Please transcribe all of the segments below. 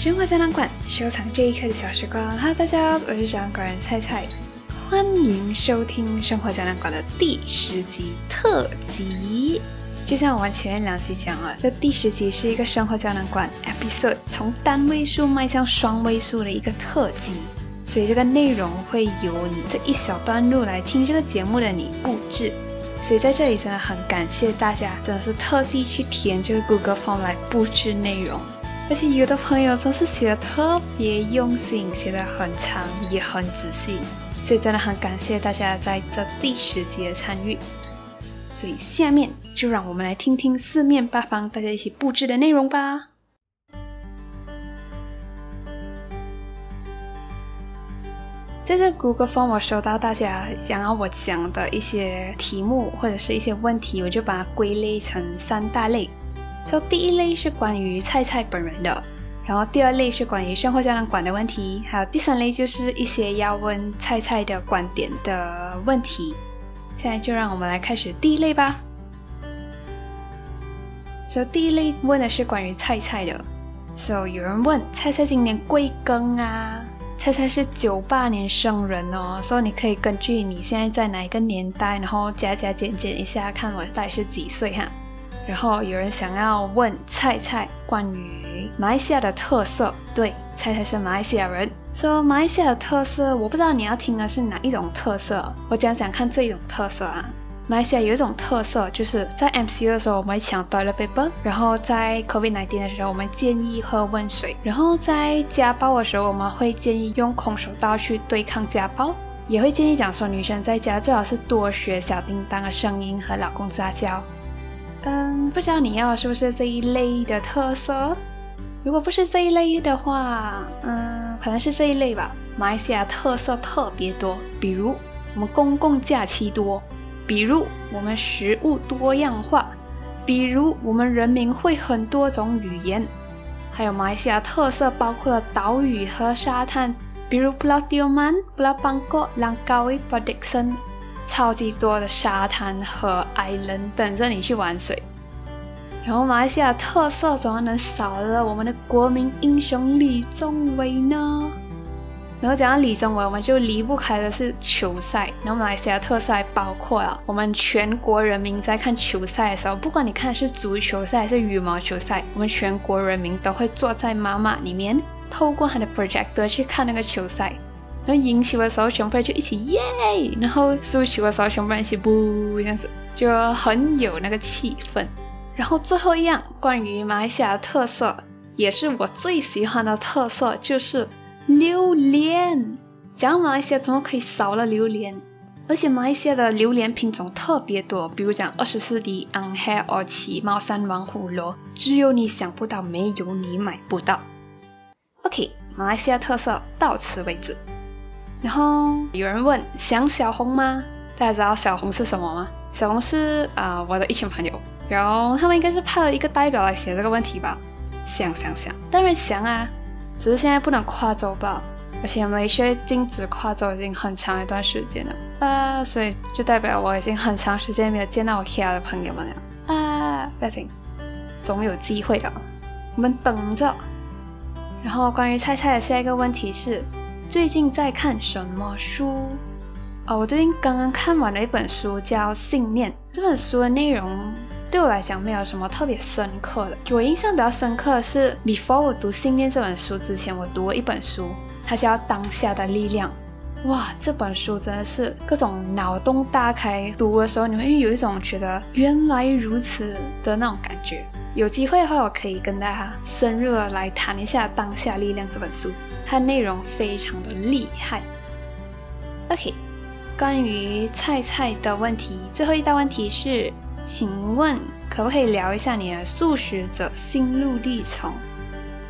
生活胶囊馆，收藏这一刻的小时光。哈喽，大家，我是小馆人菜菜，欢迎收听生活胶囊馆的第十集特辑。就像我们前面两集讲了，这第十集是一个生活胶囊馆 episode 从单位数迈向双位数的一个特辑，所以这个内容会由你这一小段路来听这个节目的你布置。所以在这里真的很感谢大家，真的是特地去填这个 Google Form 来布置内容。而且有的朋友真是写的特别用心，写的很长也很仔细，所以真的很感谢大家在这第十集的参与。所以下面就让我们来听听四面八方大家一起布置的内容吧。在这 Google Form 我收到大家想要我讲的一些题目或者是一些问题，我就把它归类成三大类。说第一类是关于菜菜本人的，然后第二类是关于生活胶囊馆的问题，还有第三类就是一些要问菜菜的观点的问题。现在就让我们来开始第一类吧。所以第一类问的是关于菜菜的。所以有人问菜菜今年贵庚啊？菜菜是九八年生人哦，所以你可以根据你现在在哪一个年代，然后加加减减一下，看我大概是几岁哈。然后有人想要问菜菜关于马来西亚的特色，对，菜菜是马来西亚人，说马来西亚的特色，我不知道你要听的是哪一种特色，我讲讲看这一种特色啊。马来西亚有一种特色，就是在 MCO 的时候我们会抢 toilet paper，然后在 COVID-19 的时候我们建议喝温水，然后在家暴的时候我们会建议用空手道去对抗家暴，也会建议讲说女生在家最好是多学小叮当的声音和老公撒娇。嗯，不知道你要是不是这一类的特色？如果不是这一类的话，嗯，可能是这一类吧。马来西亚特色特别多，比如我们公共假期多，比如我们食物多样化，比如我们人民会很多种语言，还有马来西亚特色包括了岛屿和沙滩，比如 Pulau Tioman、Pulau Bangkok、Langkawi、p r d i k s o n 超级多的沙滩和 island 等着你去玩水，然后马来西亚特色怎么能少了我们的国民英雄李宗伟呢？然后讲到李宗伟，我们就离不开的是球赛。然后马来西亚特色包括啊我们全国人民在看球赛的时候，不管你看的是足球赛还是羽毛球赛，我们全国人民都会坐在妈妈里面，透过他的 projector 去看那个球赛。然后赢球的时候，全部就一起耶；然后输球的时候，全部人一起不这样子，就很有那个气氛。然后最后一样，关于马来西亚的特色，也是我最喜欢的特色，就是榴莲。讲马来西亚怎么可以少了榴莲？而且马来西亚的榴莲品种特别多，比如讲二十四滴、安海、二七、猫山王、虎螺，只有你想不到，没有你买不到。OK，马来西亚特色到此为止。然后有人问想小红吗？大家知道小红是什么吗？小红是啊我的一群朋友，然后他们应该是派了一个代表来写这个问题吧。想想想，当然想啊，只是现在不能跨州吧，而且美学禁止跨州已经很长一段时间了啊，所以就代表我已经很长时间没有见到我 Kia 的朋友们了啊，不要紧，总有机会的，我们等着。然后关于菜菜的下一个问题是。最近在看什么书？哦，我最近刚刚看完了一本书，叫《信念》。这本书的内容对我来讲没有什么特别深刻的。给我印象比较深刻的是，before 我读《信念》这本书之前，我读了一本书，它叫《当下的力量》。哇，这本书真的是各种脑洞大开，读的时候你会有一种觉得原来如此的那种感觉。有机会的话，我可以跟大家深入的来谈一下《当下力量》这本书。它内容非常的厉害。OK，关于菜菜的问题，最后一道问题是，请问可不可以聊一下你的素食者心路历程？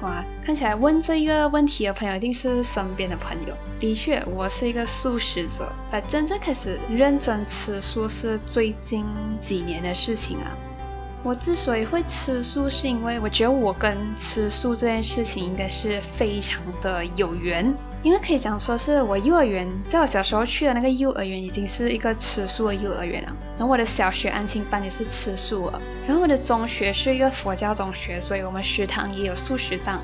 哇，看起来问这一个问题的朋友一定是身边的朋友。的确，我是一个素食者，呃，真正开始认真吃素是最近几年的事情啊。我之所以会吃素，是因为我觉得我跟吃素这件事情应该是非常的有缘，因为可以讲说是我幼儿园在我小时候去的那个幼儿园已经是一个吃素的幼儿园了，然后我的小学安亲班也是吃素的，然后我的中学是一个佛教中学，所以我们食堂也有素食档，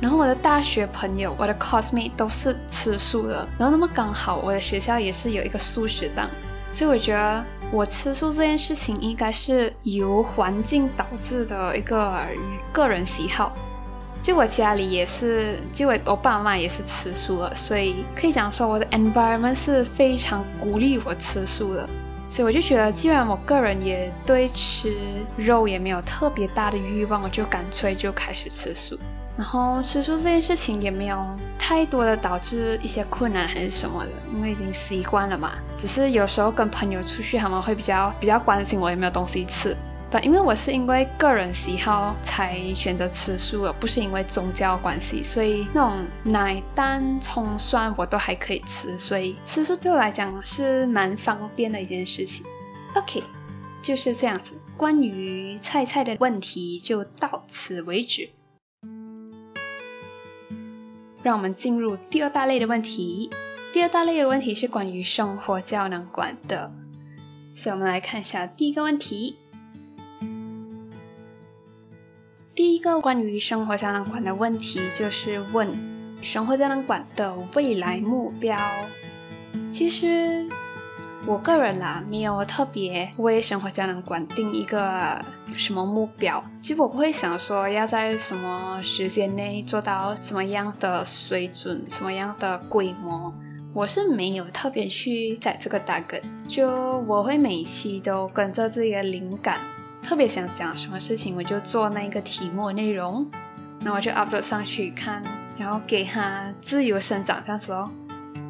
然后我的大学朋友，我的 cosmate 都是吃素的，然后那么刚好我的学校也是有一个素食档，所以我觉得我吃素这件事情应该是由环境导致的一个个人喜好。就我家里也是，就我我爸妈也是吃素的，所以可以讲说我的 environment 是非常鼓励我吃素的。所以我就觉得，既然我个人也对吃肉也没有特别大的欲望，我就干脆就开始吃素。然后吃素这件事情也没有太多的导致一些困难还是什么的，因为已经习惯了嘛。只是有时候跟朋友出去，他们会比较比较关心我有没有东西吃。但因为我是因为个人喜好才选择吃素的，不是因为宗教关系，所以那种奶、蛋、葱、蒜我都还可以吃，所以吃素对我来讲是蛮方便的一件事情。OK，就是这样子。关于菜菜的问题就到此为止。让我们进入第二大类的问题。第二大类的问题是关于生活胶囊馆的，所以我们来看一下第一个问题。第一个关于生活胶囊馆的问题就是问生活胶囊馆的未来目标。其实我个人啦，没有特别为生活胶囊馆定一个什么目标，其实我不会想说要在什么时间内做到什么样的水准、什么样的规模，我是没有特别去在这个大梗，就我会每一期都跟着自己的灵感。特别想讲什么事情，我就做那个题目内容，然后就 upload 上去看，然后给它自由生长这样子哦。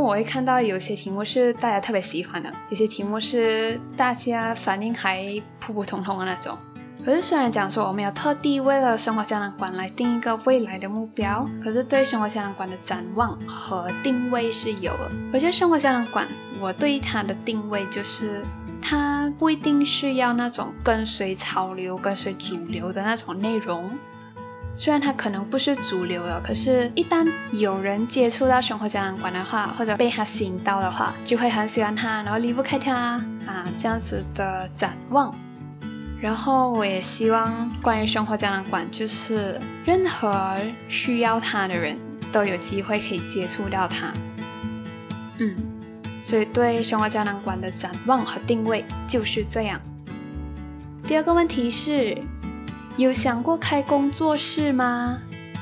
我会看到有些题目是大家特别喜欢的，有些题目是大家反应还普普通通的那种。可是虽然讲说我们有特地为了生活胶囊馆来定一个未来的目标，可是对生活胶囊馆的展望和定位是有的。我觉得生活胶囊馆，我对它的定位就是。它不一定是要那种跟随潮流、跟随主流的那种内容，虽然它可能不是主流的，可是，一旦有人接触到生活胶囊馆的话，或者被它吸引到的话，就会很喜欢它，然后离不开它啊，这样子的展望。然后我也希望关于生活胶囊馆，就是任何需要它的人都有机会可以接触到它。嗯。所以对生活胶囊馆的展望和定位就是这样。第二个问题是，有想过开工作室吗？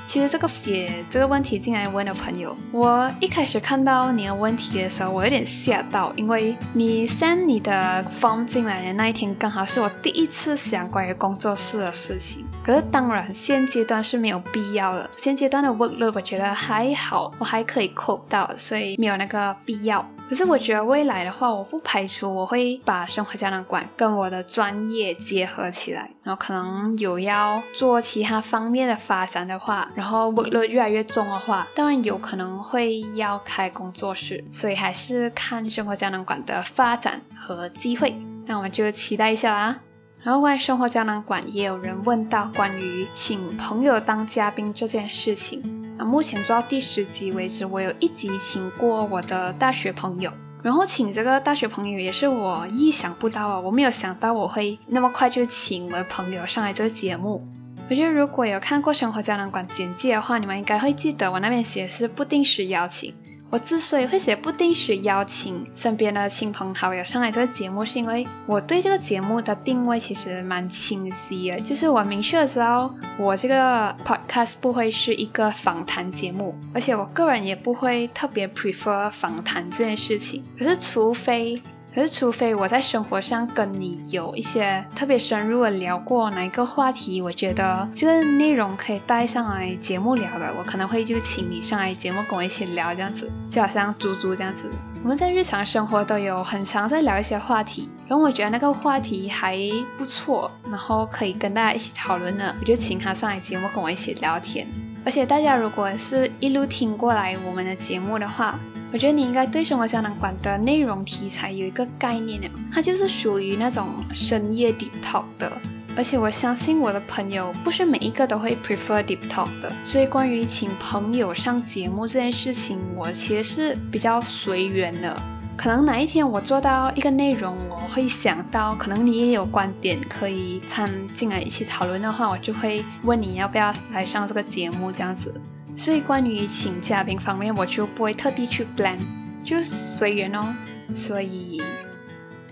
其实这个写这个问题进来问的朋友，我一开始看到你的问题的时候，我有点吓到，因为你 send 你的 form 进来的那一天，刚好是我第一次想关于工作室的事情。可是当然现阶段是没有必要的，现阶段的 workload 我觉得还好，我还可以扣到，所以没有那个必要。可是我觉得未来的话，我不排除我会把生活胶囊馆跟我的专业结合起来，然后可能有要做其他方面的发展的话，然后 workload 越来越重的话，当然有可能会要开工作室，所以还是看生活胶囊馆的发展和机会，那我们就期待一下啦。然后关于生活胶囊馆，也有人问到关于请朋友当嘉宾这件事情。啊目前做到第十集为止，我有一集请过我的大学朋友。然后请这个大学朋友也是我意想不到啊，我没有想到我会那么快就请我的朋友上来这个节目。我觉得如果有看过生活胶囊馆简介的话，你们应该会记得我那边写的是不定时邀请。我之所以会写不定时邀请身边的亲朋好友上来这个节目，是因为我对这个节目的定位其实蛮清晰的，就是我明确的知道我这个 podcast 不会是一个访谈节目，而且我个人也不会特别 prefer 访谈这件事情。可是除非可是，除非我在生活上跟你有一些特别深入的聊过哪一个话题，我觉得这个内容可以带上来节目聊的，我可能会就请你上来节目跟我一起聊这样子，就好像猪猪这样子。我们在日常生活都有很常在聊一些话题，然后我觉得那个话题还不错，然后可以跟大家一起讨论呢，我就请他上来节目跟我一起聊天。而且大家如果是一路听过来我们的节目的话，我觉得你应该对生活胶囊馆的内容题材有一个概念了，它就是属于那种深夜 deep talk 的。而且我相信我的朋友不是每一个都会 prefer deep talk 的，所以关于请朋友上节目这件事情，我其实是比较随缘的。可能哪一天我做到一个内容，我会想到，可能你也有观点可以参进来一起讨论的话，我就会问你要不要来上这个节目这样子。所以关于请嘉宾方面，我就不会特地去 plan，就随缘哦。所以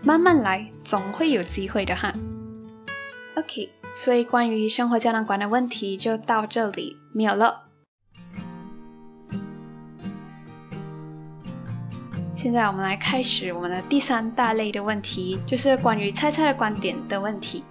慢慢来，总会有机会的哈。OK，所以关于生活胶囊馆的问题就到这里没有了。现在我们来开始我们的第三大类的问题，就是关于菜菜的观点的问题。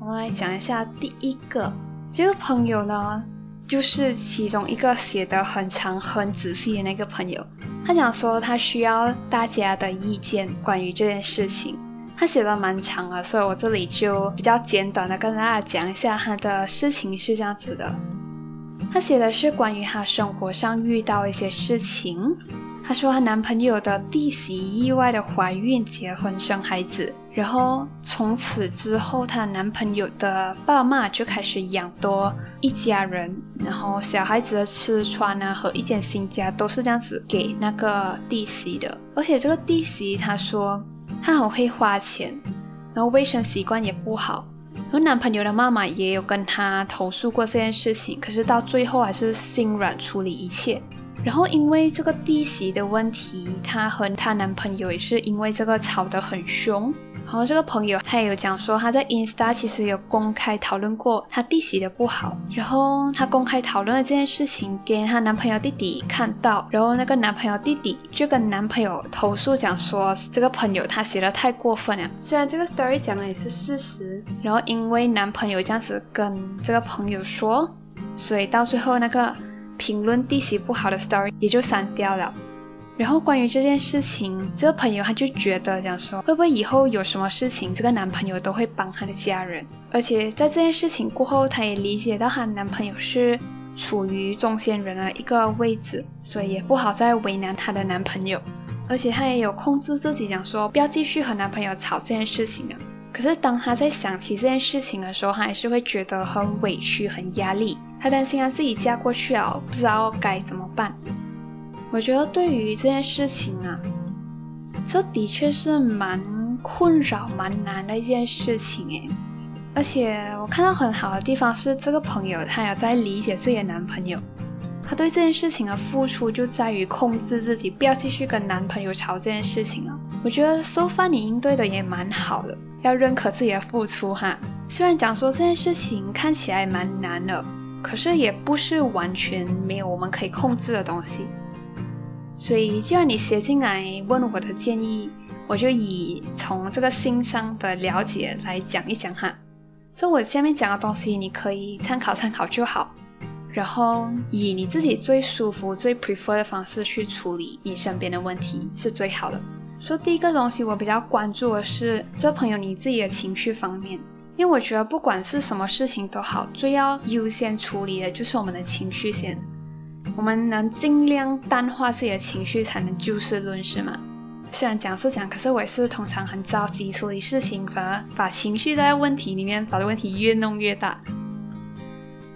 我们来讲一下第一个，这个朋友呢，就是其中一个写的很长很仔细的那个朋友。他讲说他需要大家的意见关于这件事情，他写的蛮长的，所以我这里就比较简短的跟大家讲一下他的事情是这样子的。他写的是关于他生活上遇到一些事情。她说她男朋友的弟媳意外的怀孕、结婚、生孩子，然后从此之后，她男朋友的爸妈就开始养多一家人，然后小孩子的吃穿啊和一间新家都是这样子给那个弟媳的。而且这个弟媳她说她很会花钱，然后卫生习惯也不好。然后男朋友的妈妈也有跟她投诉过这件事情，可是到最后还是心软处理一切。然后因为这个弟媳的问题，她和她男朋友也是因为这个吵得很凶。然后这个朋友他也有讲说，他在 Insta 其实有公开讨论过他弟媳的不好。然后他公开讨论了这件事情给她男朋友弟弟看到，然后那个男朋友弟弟就跟男朋友投诉讲说，这个朋友他写的太过分了。虽然这个 story 讲的也是事实，然后因为男朋友这样子跟这个朋友说，所以到最后那个。评论弟媳不好的 story 也就删掉了。然后关于这件事情，这个朋友他就觉得讲说，会不会以后有什么事情，这个男朋友都会帮他的家人。而且在这件事情过后，她也理解到她男朋友是处于中间人的一个位置，所以也不好再为难她的男朋友。而且她也有控制自己讲说，不要继续和男朋友吵这件事情了。可是当她在想起这件事情的时候，她还是会觉得很委屈、很压力。她担心她自己嫁过去啊，不知道该怎么办。我觉得对于这件事情啊，这的确是蛮困扰、蛮难的一件事情诶。而且我看到很好的地方是，这个朋友她有在理解自己的男朋友，她对这件事情的付出就在于控制自己，不要继续跟男朋友吵这件事情了。我觉得 so far 你应对的也蛮好的，要认可自己的付出哈。虽然讲说这件事情看起来蛮难的。可是也不是完全没有我们可以控制的东西，所以既然你写进来问我的建议，我就以从这个心上的了解来讲一讲哈。所以我下面讲的东西你可以参考参考就好，然后以你自己最舒服、最 prefer 的方式去处理你身边的问题是最好的。所以第一个东西我比较关注的是这朋友你自己的情绪方面。因为我觉得不管是什么事情都好，最要优先处理的就是我们的情绪先。我们能尽量淡化自己的情绪，才能就事论事嘛。虽然讲是讲，可是我也是通常很着急处理事情，反而把情绪在问题里面，把问题越弄越大。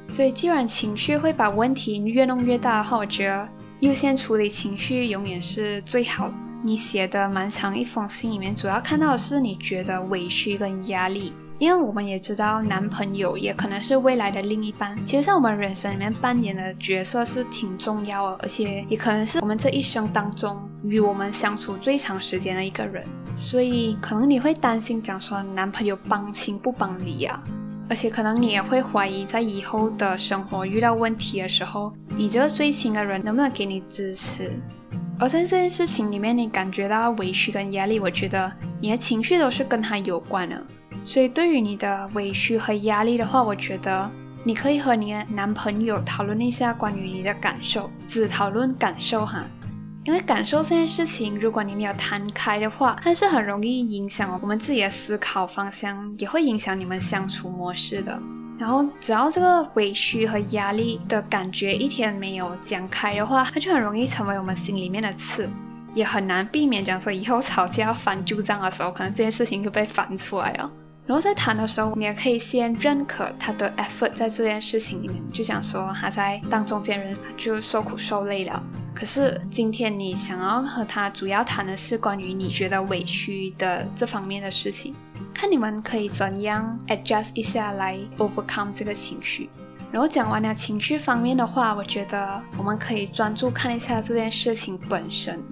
所以既然情绪会把问题越弄越大的话，我觉得优先处理情绪永远是最好的。你写的蛮长一封信里面，主要看到的是你觉得委屈跟压力。因为我们也知道，男朋友也可能是未来的另一半。其实，在我们人生里面扮演的角色是挺重要的，而且也可能是我们这一生当中与我们相处最长时间的一个人。所以，可能你会担心讲说男朋友帮亲不帮理啊，而且可能你也会怀疑，在以后的生活遇到问题的时候，你这个最亲的人能不能给你支持？而在这件事情里面，你感觉到委屈跟压力，我觉得你的情绪都是跟他有关的。所以，对于你的委屈和压力的话，我觉得你可以和你的男朋友讨论一下关于你的感受，只讨论感受哈。因为感受这件事情，如果你没有摊开的话，它是很容易影响我们自己的思考方向，也会影响你们相处模式的。然后，只要这个委屈和压力的感觉一天没有讲开的话，它就很容易成为我们心里面的刺，也很难避免讲说以后吵架翻旧账的时候，可能这件事情就被翻出来了。然后在谈的时候，你也可以先认可他的 effort 在这件事情里面，就想说他在当中间人，就受苦受累了。可是今天你想要和他主要谈的是关于你觉得委屈的这方面的事情，看你们可以怎样 adjust 一下来 overcome 这个情绪。然后讲完了情绪方面的话，我觉得我们可以专注看一下这件事情本身。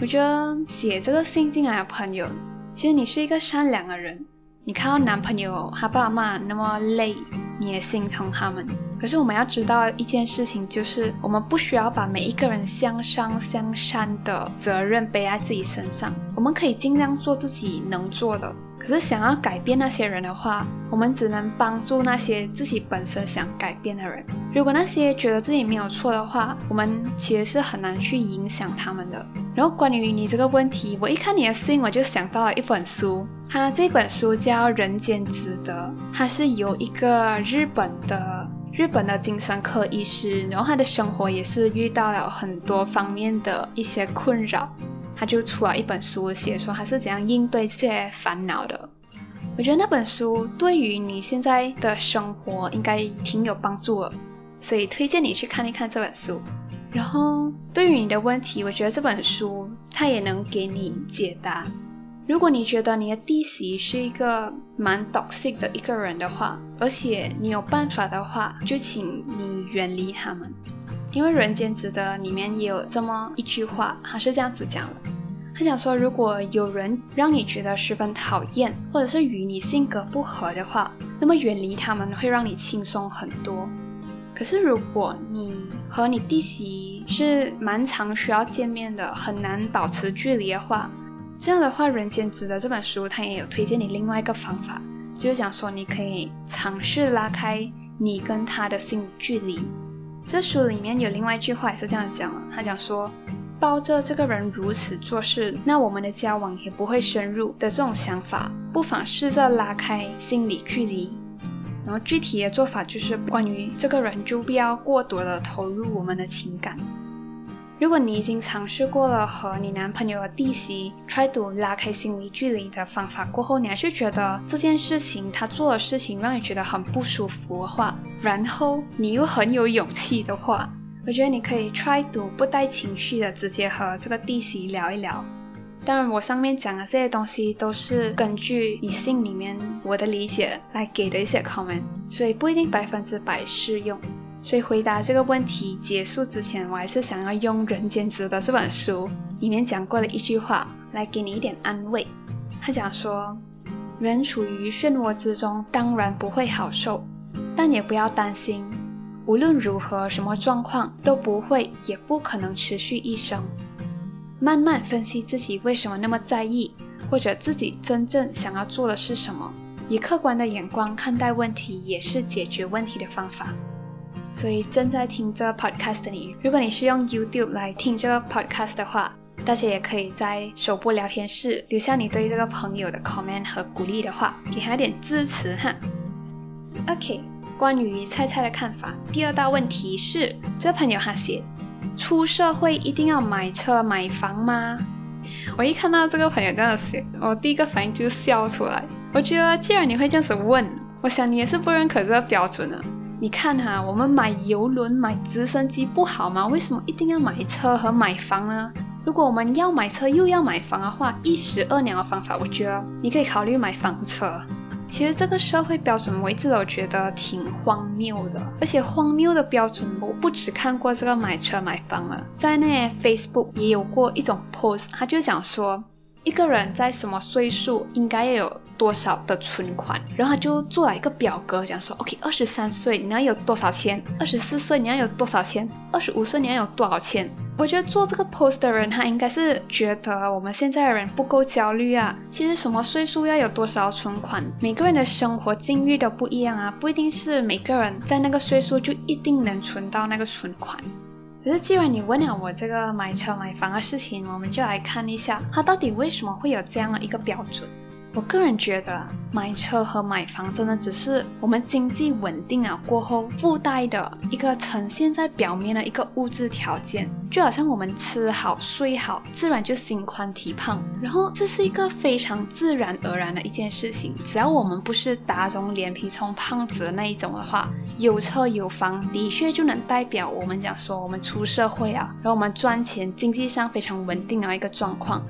我觉得写这个信进来的朋友，其实你是一个善良的人。你看到男朋友他爸妈那么累，你也心疼他们。可是我们要知道一件事情，就是我们不需要把每一个人向上向善的责任背在自己身上。我们可以尽量做自己能做的。可是想要改变那些人的话，我们只能帮助那些自己本身想改变的人。如果那些觉得自己没有错的话，我们其实是很难去影响他们的。然后关于你这个问题，我一看你的信，我就想到了一本书，它这本书叫《人间值得》，它是由一个日本的日本的精神科医师，然后他的生活也是遇到了很多方面的一些困扰。他就出了一本书，写说他是怎样应对这些烦恼的。我觉得那本书对于你现在的生活应该挺有帮助的，所以推荐你去看一看这本书。然后对于你的问题，我觉得这本书它也能给你解答。如果你觉得你的弟媳是一个蛮 toxic 的一个人的话，而且你有办法的话，就请你远离他们。因为《人间值得》里面也有这么一句话，他是这样子讲的：他讲说，如果有人让你觉得十分讨厌，或者是与你性格不合的话，那么远离他们会让你轻松很多。可是如果你和你弟媳是蛮常需要见面的，很难保持距离的话，这样的话，《人间值得》这本书它也有推荐你另外一个方法，就是讲说你可以尝试拉开你跟他的心理距离。这书里面有另外一句话也是这样讲的，他讲说，抱着这个人如此做事，那我们的交往也不会深入的这种想法，不妨试着拉开心理距离。然后具体的做法就是关于这个人就不要过多的投入我们的情感。如果你已经尝试过了和你男朋友的弟媳 try to 拉开心理距离的方法过后，你还是觉得这件事情他做的事情让你觉得很不舒服的话，然后你又很有勇气的话，我觉得你可以 try to 不带情绪的直接和这个弟媳聊一聊。当然，我上面讲的这些东西都是根据你信里面我的理解来给的一些 comment，所以不一定百分之百适用。所以回答这个问题结束之前，我还是想要用《人间值得》这本书里面讲过的一句话来给你一点安慰。他讲说，人处于漩涡之中，当然不会好受，但也不要担心，无论如何，什么状况都不会，也不可能持续一生。慢慢分析自己为什么那么在意，或者自己真正想要做的是什么，以客观的眼光看待问题，也是解决问题的方法。所以正在听这个 podcast 的你，如果你是用 YouTube 来听这个 podcast 的话，大家也可以在首播聊天室留下你对这个朋友的 comment 和鼓励的话，给他点支持哈。OK，关于菜菜的看法，第二道问题是，这朋友他写，出社会一定要买车买房吗？我一看到这个朋友这样写，我第一个反应就笑出来。我觉得既然你会这样子问，我想你也是不认可这个标准的。你看哈，我们买游轮、买直升机不好吗？为什么一定要买车和买房呢？如果我们要买车又要买房的话，一石二鸟的方法，我觉得你可以考虑买房车。其实这个社会标准我一直都觉得挺荒谬的，而且荒谬的标准我不只看过这个买车买房了，在那 Facebook 也有过一种 post，他就讲说一个人在什么岁数应该要有。多少的存款，然后他就做了一个表格，讲说，OK，二十三岁你要有多少钱，二十四岁你要有多少钱，二十五岁你要有多少钱。我觉得做这个 post 的人，他应该是觉得我们现在的人不够焦虑啊。其实什么岁数要有多少存款，每个人的生活境遇都不一样啊，不一定是每个人在那个岁数就一定能存到那个存款。可是既然你问了我这个买车买房的事情，我们就来看一下，他到底为什么会有这样的一个标准。我个人觉得，买车和买房真的只是我们经济稳定了过后附带的一个呈现在表面的一个物质条件，就好像我们吃好睡好，自然就心宽体胖。然后这是一个非常自然而然的一件事情，只要我们不是打肿脸皮充胖子的那一种的话，有车有房的确就能代表我们讲说我们出社会啊，然后我们赚钱，经济上非常稳定的一个状况。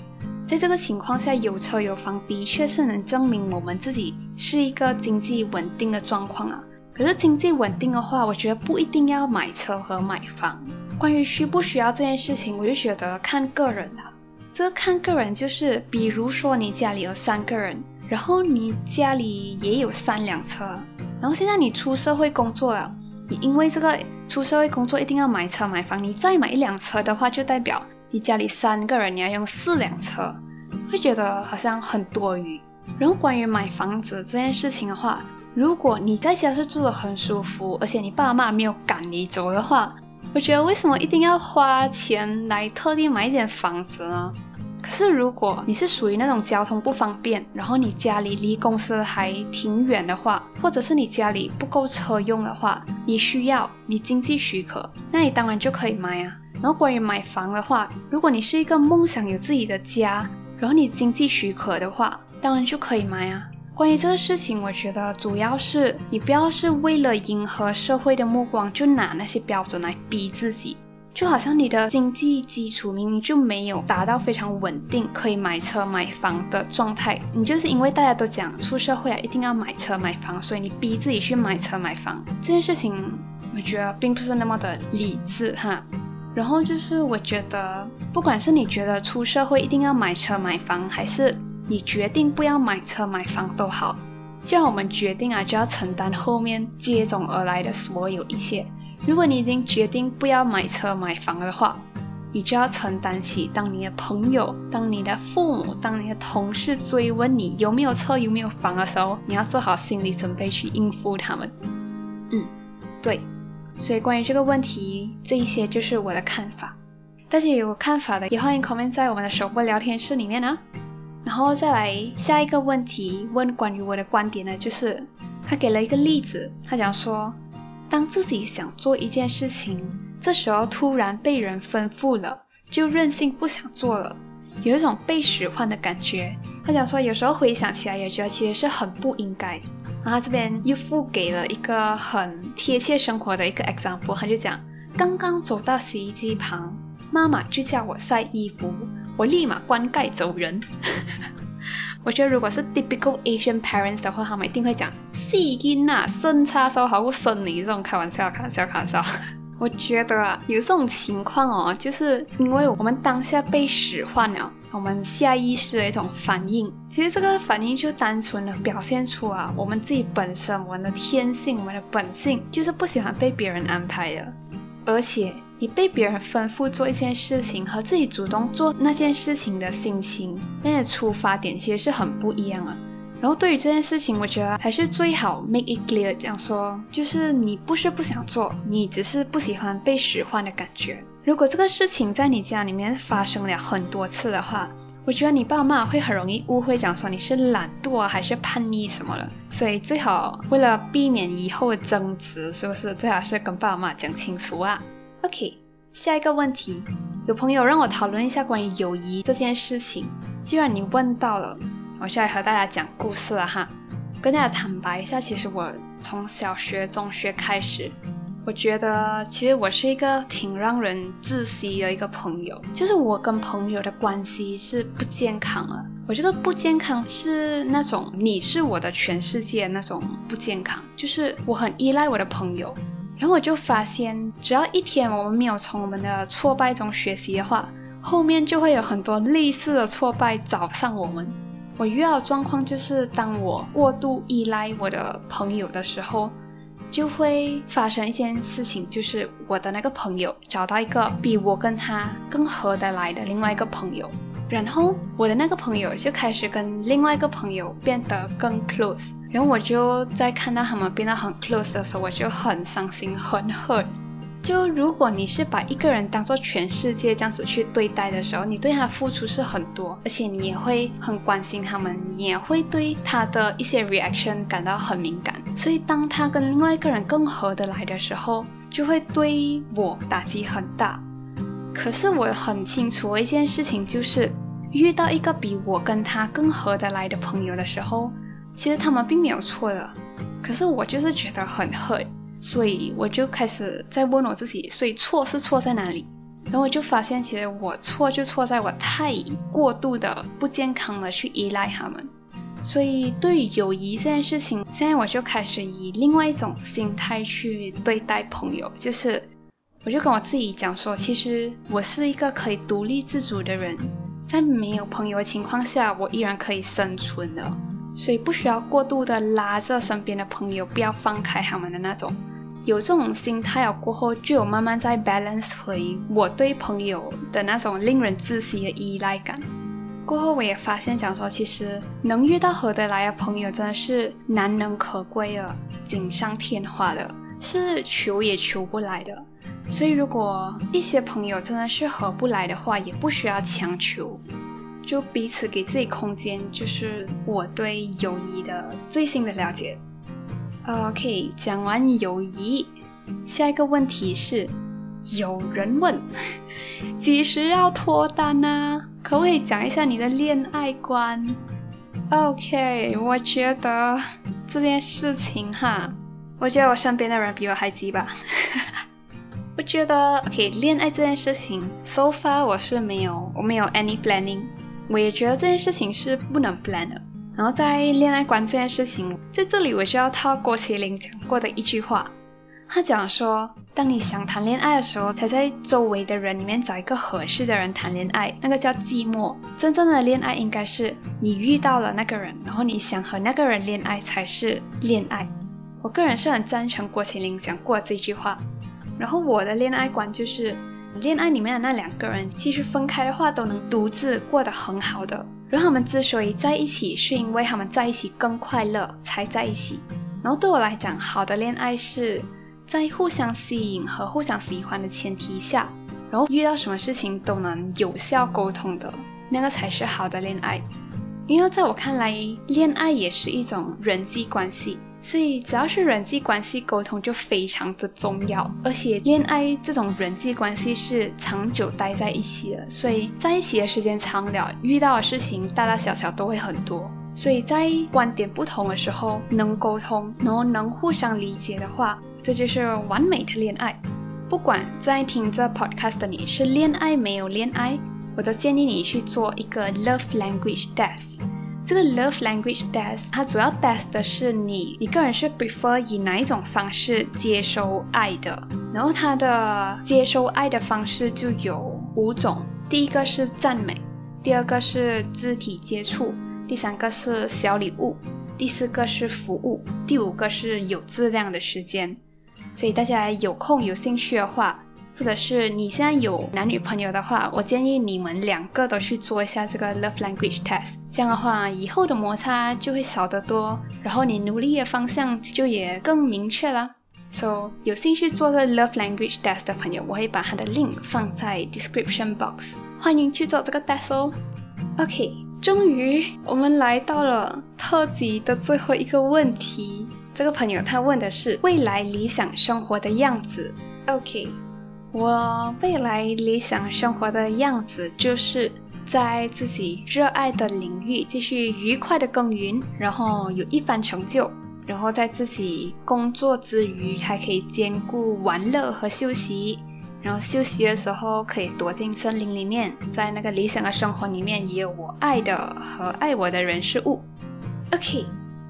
在这个情况下，有车有房的确是能证明我们自己是一个经济稳定的状况啊。可是经济稳定的话，我觉得不一定要买车和买房。关于需不需要这件事情，我就觉得看个人啦。这个看个人就是，比如说你家里有三个人，然后你家里也有三辆车，然后现在你出社会工作了，你因为这个出社会工作一定要买车买房，你再买一辆车的话，就代表你家里三个人你要用四辆车，会觉得好像很多余。然后关于买房子这件事情的话，如果你在家是住得很舒服，而且你爸妈没有赶你走的话，我觉得为什么一定要花钱来特地买一间房子呢？可是如果你是属于那种交通不方便，然后你家里离公司还挺远的话，或者是你家里不够车用的话，你需要你经济许可，那你当然就可以买啊。然后关于买房的话，如果你是一个梦想有自己的家，然后你经济许可的话，当然就可以买啊。关于这个事情，我觉得主要是你不要是为了迎合社会的目光，就拿那些标准来逼自己。就好像你的经济基础明明就没有达到非常稳定，可以买车买房的状态，你就是因为大家都讲出社会啊一定要买车买房，所以你逼自己去买车买房。这件事情我觉得并不是那么的理智哈。然后就是我觉得，不管是你觉得出社会一定要买车买房，还是你决定不要买车买房都好，既然我们决定啊，就要承担后面接踵而来的所有一切。如果你已经决定不要买车买房的话，你就要承担起当你的朋友、当你的父母、当你的同事追问你有没有车有没有房的时候，你要做好心理准备去应付他们。嗯，对。所以关于这个问题，这一些就是我的看法。大家有看法的也欢迎 comment 在我们的首播聊天室里面呢。然后再来下一个问题，问关于我的观点呢，就是他给了一个例子，他讲说，当自己想做一件事情，这时候突然被人吩咐了，就任性不想做了，有一种被使唤的感觉。他讲说，有时候回想起来也觉得其实是很不应该。然后这边又附给了一个很贴切生活的一个 example，他就讲，刚刚走到洗衣机旁，妈妈就叫我晒衣服。我立马关盖走人。我觉得如果是 typical Asian parents 的话，他们一定会讲细菌呐，生叉烧好过生你这种开玩笑，开玩笑，开玩笑。我觉得啊，有这种情况哦，就是因为我们当下被使唤了，我们下意识的一种反应。其实这个反应就单纯的表现出啊，我们自己本身我们的天性，我们的本性就是不喜欢被别人安排的，而且。你被别人吩咐做一件事情和自己主动做那件事情的心情，那些出发点其实是很不一样的。然后对于这件事情，我觉得还是最好 make it clear，这样说就是你不是不想做，你只是不喜欢被使唤的感觉。如果这个事情在你家里面发生了很多次的话，我觉得你爸妈会很容易误会，讲说你是懒惰还是叛逆什么的。所以最好为了避免以后的争执，是不是最好是跟爸妈讲清楚啊？OK，下一个问题，有朋友让我讨论一下关于友谊这件事情。既然你问到了，我现在和大家讲故事了哈。跟大家坦白一下，其实我从小学、中学开始，我觉得其实我是一个挺让人窒息的一个朋友，就是我跟朋友的关系是不健康的。我这个不健康是那种你是我的全世界那种不健康，就是我很依赖我的朋友。然后我就发现，只要一天我们没有从我们的挫败中学习的话，后面就会有很多类似的挫败找上我们。我遇到的状况就是，当我过度依赖我的朋友的时候，就会发生一件事情，就是我的那个朋友找到一个比我跟他更合得来的另外一个朋友，然后我的那个朋友就开始跟另外一个朋友变得更 close。然后我就在看到他们变得很 close 的时候，我就很伤心，很恨。就如果你是把一个人当做全世界这样子去对待的时候，你对他付出是很多，而且你也会很关心他们，你也会对他的一些 reaction 感到很敏感。所以当他跟另外一个人更合得来的时候，就会对我打击很大。可是我很清楚一件事情，就是遇到一个比我跟他更合得来的朋友的时候。其实他们并没有错的，可是我就是觉得很恨，所以我就开始在问我自己，所以错是错在哪里？然后我就发现，其实我错就错在我太过度的不健康的去依赖他们，所以对于友谊这件事情，现在我就开始以另外一种心态去对待朋友，就是我就跟我自己讲说，其实我是一个可以独立自主的人，在没有朋友的情况下，我依然可以生存的，所以不需要过度的拉着身边的朋友，不要放开他们的那种。有这种心态了过后，就有慢慢在 balance 回我对朋友的那种令人窒息的依赖感。过后我也发现，讲说其实能遇到合得来的朋友真的是难能可贵的，锦上添花的，是求也求不来的。所以如果一些朋友真的是合不来的话，也不需要强求，就彼此给自己空间，就是我对友谊的最新的了解。OK，讲完友谊，下一个问题是，有人问，几时要脱单呢？可不可以讲一下你的恋爱观？OK，我觉得这件事情哈，我觉得我身边的人比我还急吧。我觉得 OK，恋爱这件事情，so far 我是没有，我没有 any planning，我也觉得这件事情是不能 plan 的。然后在恋爱观这件事情，在这里我需要套郭麒麟讲过的一句话，他讲说，当你想谈恋爱的时候，才在周围的人里面找一个合适的人谈恋爱，那个叫寂寞。真正的恋爱应该是你遇到了那个人，然后你想和那个人恋爱才是恋爱。我个人是很赞成郭麒麟讲过这句话。然后我的恋爱观就是，恋爱里面的那两个人，其实分开的话，都能独自过得很好的。然后他们之所以在一起，是因为他们在一起更快乐才在一起。然后对我来讲，好的恋爱是在互相吸引和互相喜欢的前提下，然后遇到什么事情都能有效沟通的，那个才是好的恋爱。因为在我看来，恋爱也是一种人际关系。所以只要是人际关系沟通就非常的重要，而且恋爱这种人际关系是长久待在一起的，所以在一起的时间长了，遇到的事情大大小小都会很多。所以在观点不同的时候能沟通，然后能互相理解的话，这就是完美的恋爱。不管在听这 podcast 的你是恋爱没有恋爱，我都建议你去做一个 love language test。这个 love language test，它主要 test 的是你，你个人是 prefer 以哪一种方式接收爱的。然后它的接收爱的方式就有五种，第一个是赞美，第二个是肢体接触，第三个是小礼物，第四个是服务，第五个是有质量的时间。所以大家有空有兴趣的话。或者是你现在有男女朋友的话，我建议你们两个都去做一下这个 love language test。这样的话，以后的摩擦就会少得多，然后你努力的方向就也更明确了。So 有兴趣做这 love language test 的朋友，我会把它的 link 放在 description box，欢迎去做这个 test 哦。OK，终于我们来到了特辑的最后一个问题。这个朋友他问的是未来理想生活的样子。OK。我未来理想生活的样子，就是在自己热爱的领域继续愉快的耕耘，然后有一番成就，然后在自己工作之余还可以兼顾玩乐和休息，然后休息的时候可以躲进森林里面，在那个理想的生活里面也有我爱的和爱我的人事物。OK，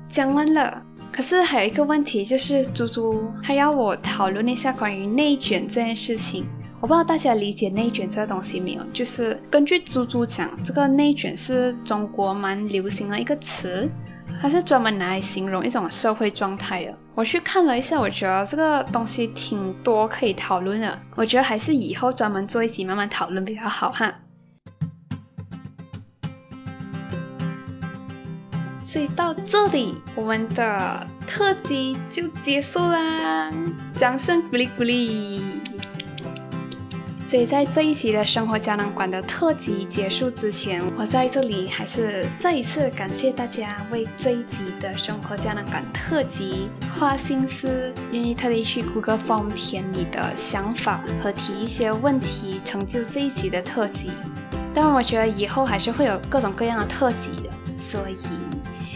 讲完了。可是还有一个问题，就是猪猪还要我讨论一下关于内卷这件事情。我不知道大家理解内卷这个东西没有？就是根据猪猪讲，这个内卷是中国蛮流行的一个词，它是专门拿来形容一种社会状态的。我去看了一下，我觉得这个东西挺多可以讨论的。我觉得还是以后专门做一集慢慢讨论比较好哈。所以到这里，我们的特辑就结束啦，掌声鼓励鼓励。所以在这一集的生活胶囊馆的特辑结束之前，我在这里还是再一次感谢大家为这一集的生活胶囊馆特辑花心思，愿意特地去 Google Form 填你的想法和提一些问题，成就这一集的特辑。当然，我觉得以后还是会有各种各样的特辑的，所以。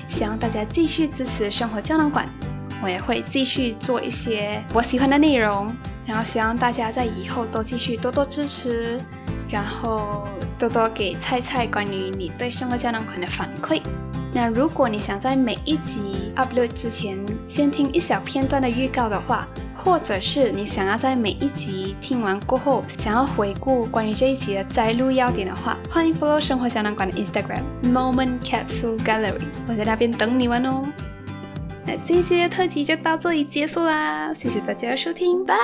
希望大家继续支持生活胶囊馆，我也会继续做一些我喜欢的内容，然后希望大家在以后都继续多多支持，然后多多给菜菜关于你对生活胶囊馆的反馈。那如果你想在每一集 upload 之前先听一小片段的预告的话，或者是你想要在每一集听完过后，想要回顾关于这一集的摘录要点的话，欢迎 follow 生活胶囊馆的 Instagram Moment Capsule Gallery，我在那边等你们哦。那这一期的特辑就到这里结束啦，谢谢大家收听，拜。